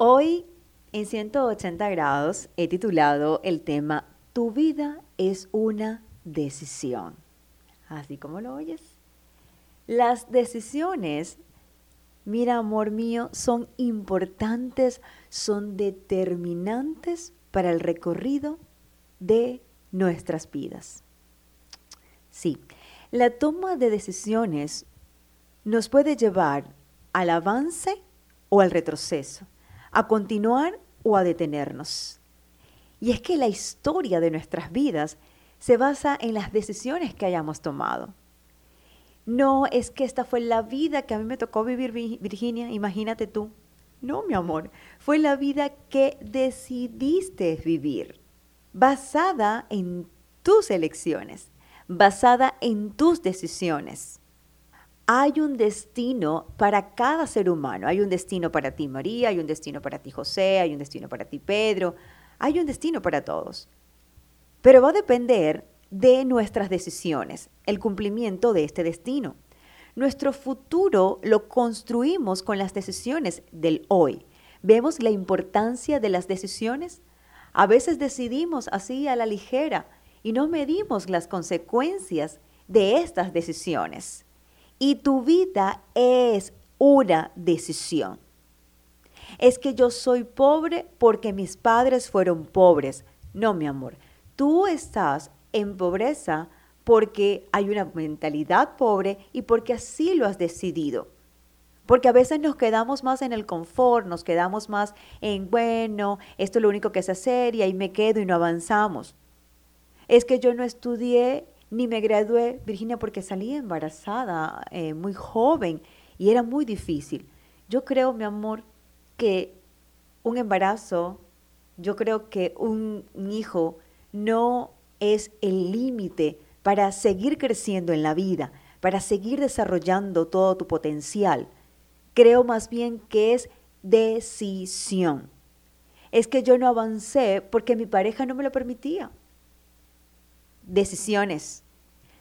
Hoy en 180 grados he titulado el tema Tu vida es una decisión. Así como lo oyes. Las decisiones, mira amor mío, son importantes, son determinantes para el recorrido de nuestras vidas. Sí, la toma de decisiones nos puede llevar al avance o al retroceso, a continuar o a detenernos. Y es que la historia de nuestras vidas se basa en las decisiones que hayamos tomado. No es que esta fue la vida que a mí me tocó vivir, Virginia, imagínate tú. No, mi amor, fue la vida que decidiste vivir, basada en tus elecciones, basada en tus decisiones hay un destino para cada ser humano. Hay un destino para ti, María, hay un destino para ti, José, hay un destino para ti, Pedro. Hay un destino para todos. Pero va a depender de nuestras decisiones, el cumplimiento de este destino. Nuestro futuro lo construimos con las decisiones del hoy. ¿Vemos la importancia de las decisiones? A veces decidimos así a la ligera y no medimos las consecuencias de estas decisiones. Y tu vida es una decisión. Es que yo soy pobre porque mis padres fueron pobres. No, mi amor, tú estás en pobreza porque hay una mentalidad pobre y porque así lo has decidido. Porque a veces nos quedamos más en el confort, nos quedamos más en, bueno, esto es lo único que sé hacer y ahí me quedo y no avanzamos. Es que yo no estudié ni me gradué, Virginia, porque salí embarazada eh, muy joven y era muy difícil. Yo creo, mi amor, que un embarazo, yo creo que un, un hijo no es el límite para seguir creciendo en la vida, para seguir desarrollando todo tu potencial. Creo más bien que es decisión. Es que yo no avancé porque mi pareja no me lo permitía decisiones.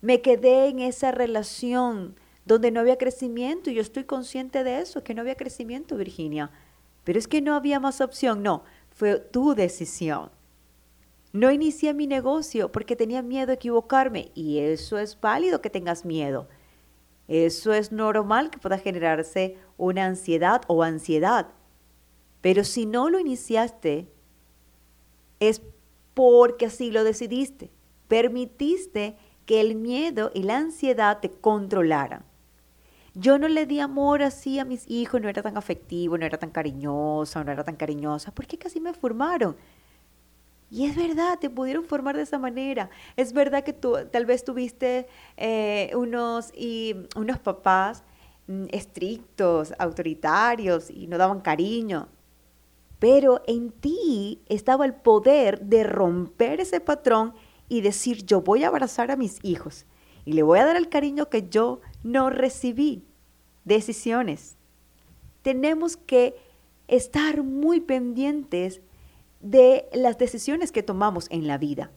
Me quedé en esa relación donde no había crecimiento y yo estoy consciente de eso, que no había crecimiento, Virginia. Pero es que no había más opción, no, fue tu decisión. No inicié mi negocio porque tenía miedo a equivocarme y eso es válido que tengas miedo. Eso es normal que pueda generarse una ansiedad o ansiedad. Pero si no lo iniciaste, es porque así lo decidiste permitiste que el miedo y la ansiedad te controlaran. Yo no le di amor así a mis hijos, no era tan afectivo, no era tan cariñosa, no era tan cariñosa, porque casi me formaron. Y es verdad, te pudieron formar de esa manera. Es verdad que tú tal vez tuviste eh, unos, y, unos papás mm, estrictos, autoritarios y no daban cariño. Pero en ti estaba el poder de romper ese patrón y decir, yo voy a abrazar a mis hijos y le voy a dar el cariño que yo no recibí. Decisiones. Tenemos que estar muy pendientes de las decisiones que tomamos en la vida,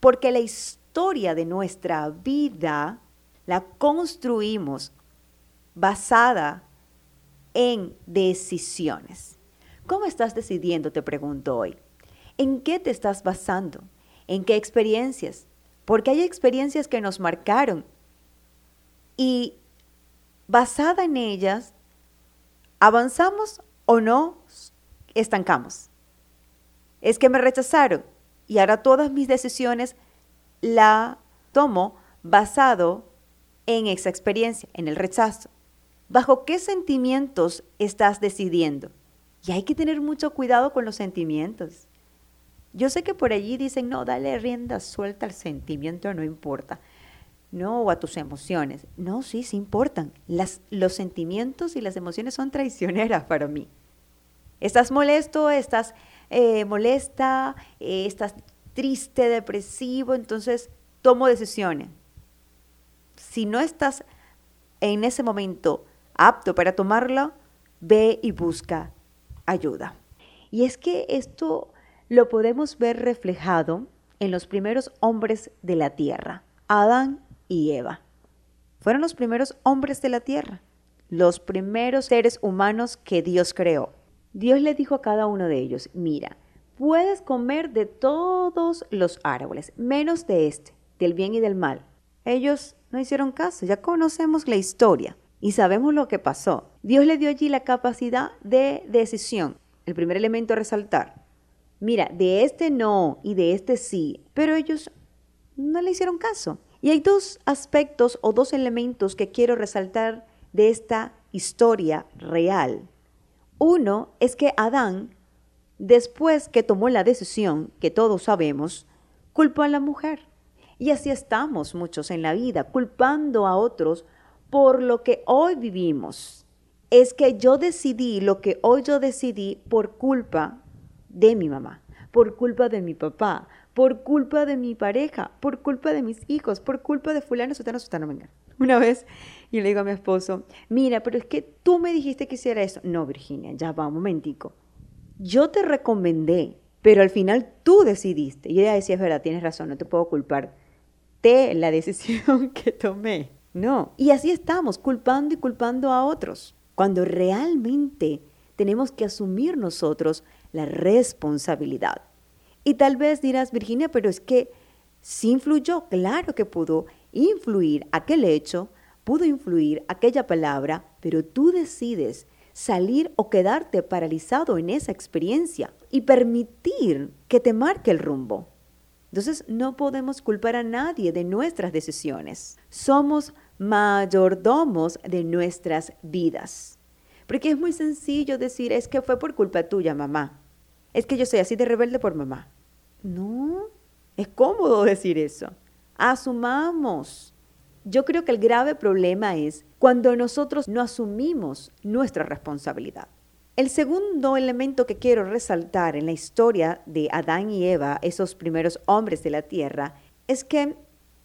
porque la historia de nuestra vida la construimos basada en decisiones. ¿Cómo estás decidiendo? Te pregunto hoy. ¿En qué te estás basando? ¿En qué experiencias? Porque hay experiencias que nos marcaron y basada en ellas, avanzamos o no estancamos. Es que me rechazaron y ahora todas mis decisiones la tomo basado en esa experiencia, en el rechazo. ¿Bajo qué sentimientos estás decidiendo? Y hay que tener mucho cuidado con los sentimientos. Yo sé que por allí dicen, no, dale rienda suelta al sentimiento, no importa. No, o a tus emociones. No, sí, sí importan. Las, los sentimientos y las emociones son traicioneras para mí. Estás molesto, estás eh, molesta, eh, estás triste, depresivo, entonces tomo decisiones. Si no estás en ese momento apto para tomarlo, ve y busca ayuda. Y es que esto lo podemos ver reflejado en los primeros hombres de la tierra, Adán y Eva. Fueron los primeros hombres de la tierra, los primeros seres humanos que Dios creó. Dios le dijo a cada uno de ellos, mira, puedes comer de todos los árboles, menos de este, del bien y del mal. Ellos no hicieron caso, ya conocemos la historia y sabemos lo que pasó. Dios le dio allí la capacidad de decisión. El primer elemento a resaltar. Mira, de este no y de este sí, pero ellos no le hicieron caso. Y hay dos aspectos o dos elementos que quiero resaltar de esta historia real. Uno es que Adán, después que tomó la decisión, que todos sabemos, culpó a la mujer. Y así estamos muchos en la vida, culpando a otros por lo que hoy vivimos. Es que yo decidí lo que hoy yo decidí por culpa de mi mamá, por culpa de mi papá, por culpa de mi pareja, por culpa de mis hijos, por culpa de fulano, sutano, sutano, venga. Una vez y le digo a mi esposo, mira, pero es que tú me dijiste que hiciera eso. No, Virginia, ya va un momentico. Yo te recomendé, pero al final tú decidiste. Y ella decía, es verdad, tienes razón, no te puedo culpar de la decisión que tomé. No. Y así estamos, culpando y culpando a otros, cuando realmente tenemos que asumir nosotros la responsabilidad. Y tal vez dirás, Virginia, pero es que sí influyó, claro que pudo influir aquel hecho, pudo influir aquella palabra, pero tú decides salir o quedarte paralizado en esa experiencia y permitir que te marque el rumbo. Entonces no podemos culpar a nadie de nuestras decisiones. Somos mayordomos de nuestras vidas. Porque es muy sencillo decir, es que fue por culpa tuya, mamá. Es que yo soy así de rebelde por mamá. No, es cómodo decir eso. Asumamos yo creo que el grave problema es cuando nosotros no asumimos nuestra responsabilidad. El segundo elemento que quiero resaltar en la historia de Adán y Eva, esos primeros hombres de la tierra, es que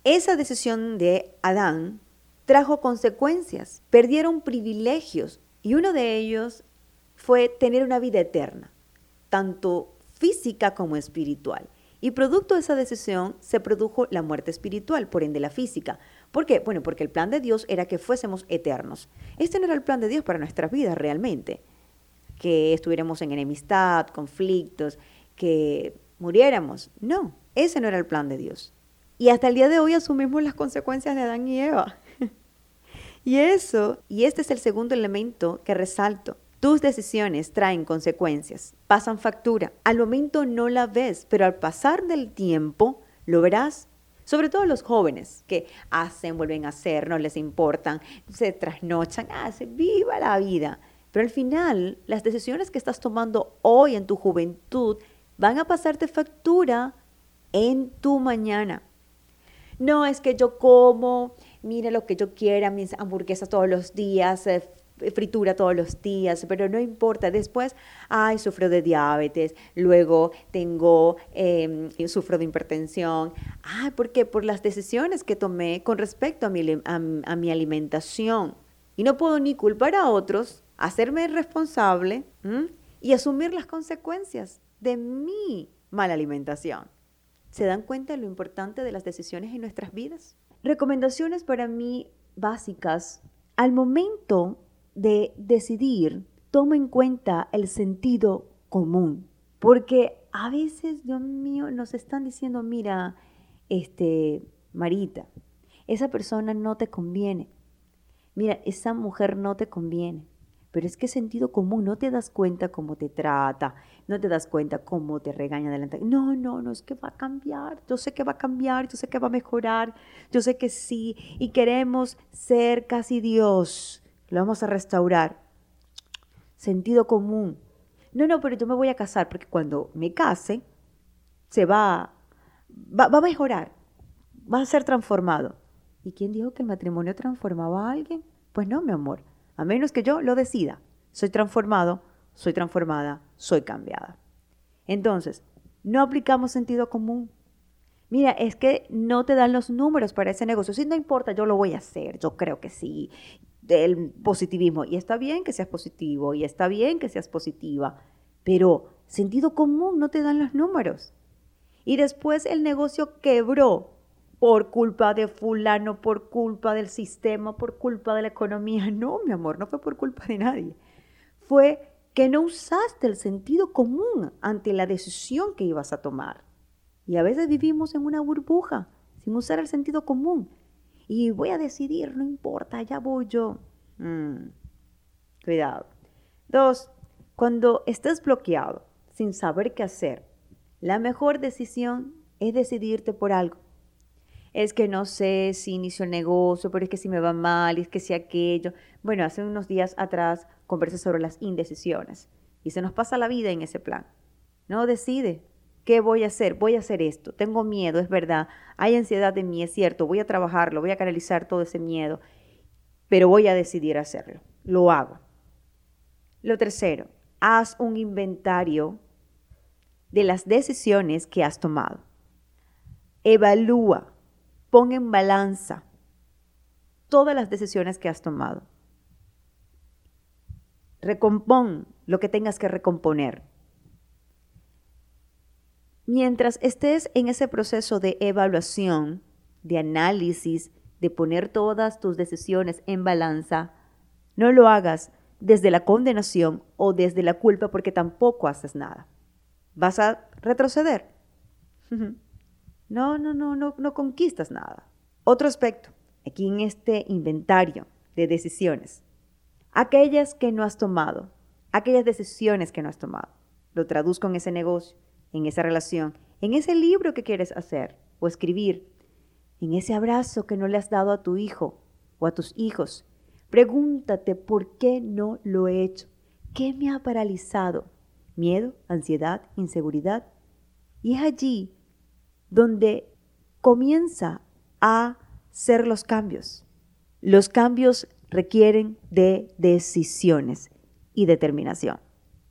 esa decisión de Adán trajo consecuencias, perdieron privilegios y uno de ellos fue tener una vida eterna, tanto física como espiritual. Y producto de esa decisión se produjo la muerte espiritual, por ende la física. ¿Por qué? Bueno, porque el plan de Dios era que fuésemos eternos. Este no era el plan de Dios para nuestras vidas realmente. Que estuviéramos en enemistad, conflictos, que muriéramos. No, ese no era el plan de Dios. Y hasta el día de hoy asumimos las consecuencias de Adán y Eva. y eso, y este es el segundo elemento que resalto. Tus decisiones traen consecuencias, pasan factura. Al momento no la ves, pero al pasar del tiempo lo verás sobre todo los jóvenes que hacen, vuelven a hacer, no les importan, se trasnochan, hacen, viva la vida. Pero al final, las decisiones que estás tomando hoy en tu juventud van a pasarte factura en tu mañana. No es que yo como, mire lo que yo quiera, mis hamburguesas todos los días, eh, fritura todos los días, pero no importa. Después, ay, sufro de diabetes, luego tengo, em, sufro de hipertensión. Ay, ¿por qué? Por las decisiones que tomé con respecto a mi, a, mi alimentación. Y no puedo ni culpar a otros, hacerme responsable y asumir las consecuencias de mi mala alimentación. ¿Se dan cuenta de lo importante de las decisiones en nuestras vidas? Recomendaciones para mí básicas. Al momento de decidir, toma en cuenta el sentido común. Porque a veces, Dios mío, nos están diciendo, mira, este, Marita, esa persona no te conviene. Mira, esa mujer no te conviene. Pero es que sentido común, no te das cuenta cómo te trata, no te das cuenta cómo te regaña delante. No, no, no, es que va a cambiar, yo sé que va a cambiar, yo sé que va a mejorar, yo sé que sí, y queremos ser casi Dios lo vamos a restaurar. Sentido común. No, no, pero yo me voy a casar porque cuando me case, se va, va, a mejorar, va a ser transformado. ¿Y quién dijo que el matrimonio transformaba a alguien? Pues no, mi amor, a menos que yo lo decida. Soy transformado, soy transformada, soy cambiada. Entonces, no aplicamos sentido común. Mira, es que no te dan los números para ese negocio. Si no importa, yo lo voy a hacer, yo creo que sí del positivismo. Y está bien que seas positivo y está bien que seas positiva, pero sentido común no te dan los números. Y después el negocio quebró por culpa de fulano, por culpa del sistema, por culpa de la economía. No, mi amor, no fue por culpa de nadie. Fue que no usaste el sentido común ante la decisión que ibas a tomar. Y a veces vivimos en una burbuja sin usar el sentido común. Y voy a decidir, no importa, ya voy yo. Mm, cuidado. Dos, cuando estés bloqueado, sin saber qué hacer, la mejor decisión es decidirte por algo. Es que no sé si inicio el negocio, pero es que si me va mal, es que si aquello. Bueno, hace unos días atrás conversé sobre las indecisiones y se nos pasa la vida en ese plan. No decide, ¿qué voy a hacer? Voy a hacer esto, tengo miedo, es verdad, hay ansiedad en mí, es cierto, voy a trabajarlo, voy a canalizar todo ese miedo, pero voy a decidir hacerlo, lo hago. Lo tercero, haz un inventario de las decisiones que has tomado. Evalúa, pon en balanza todas las decisiones que has tomado. Recompón lo que tengas que recomponer. Mientras estés en ese proceso de evaluación, de análisis, de poner todas tus decisiones en balanza, no lo hagas desde la condenación o desde la culpa porque tampoco haces nada. ¿Vas a retroceder? No, no, no, no, no conquistas nada. Otro aspecto, aquí en este inventario de decisiones, aquellas que no has tomado, aquellas decisiones que no has tomado. Lo traduzco en ese negocio, en esa relación, en ese libro que quieres hacer o escribir, en ese abrazo que no le has dado a tu hijo o a tus hijos, Pregúntate por qué no lo he hecho. ¿Qué me ha paralizado? ¿Miedo, ansiedad, inseguridad? Y es allí donde comienza a ser los cambios. Los cambios requieren de decisiones y determinación.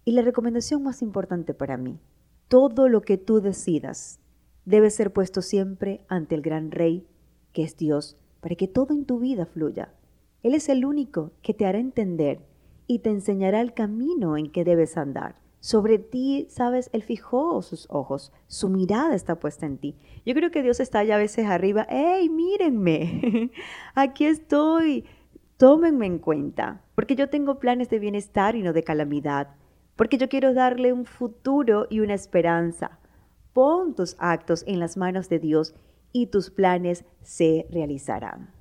Y la recomendación más importante para mí, todo lo que tú decidas debe ser puesto siempre ante el gran Rey, que es Dios, para que todo en tu vida fluya él es el único que te hará entender y te enseñará el camino en que debes andar. Sobre ti, sabes, Él fijó sus ojos, su mirada está puesta en ti. Yo creo que Dios está ya a veces arriba, ¡hey, mírenme! Aquí estoy, tómenme en cuenta, porque yo tengo planes de bienestar y no de calamidad, porque yo quiero darle un futuro y una esperanza. Pon tus actos en las manos de Dios y tus planes se realizarán.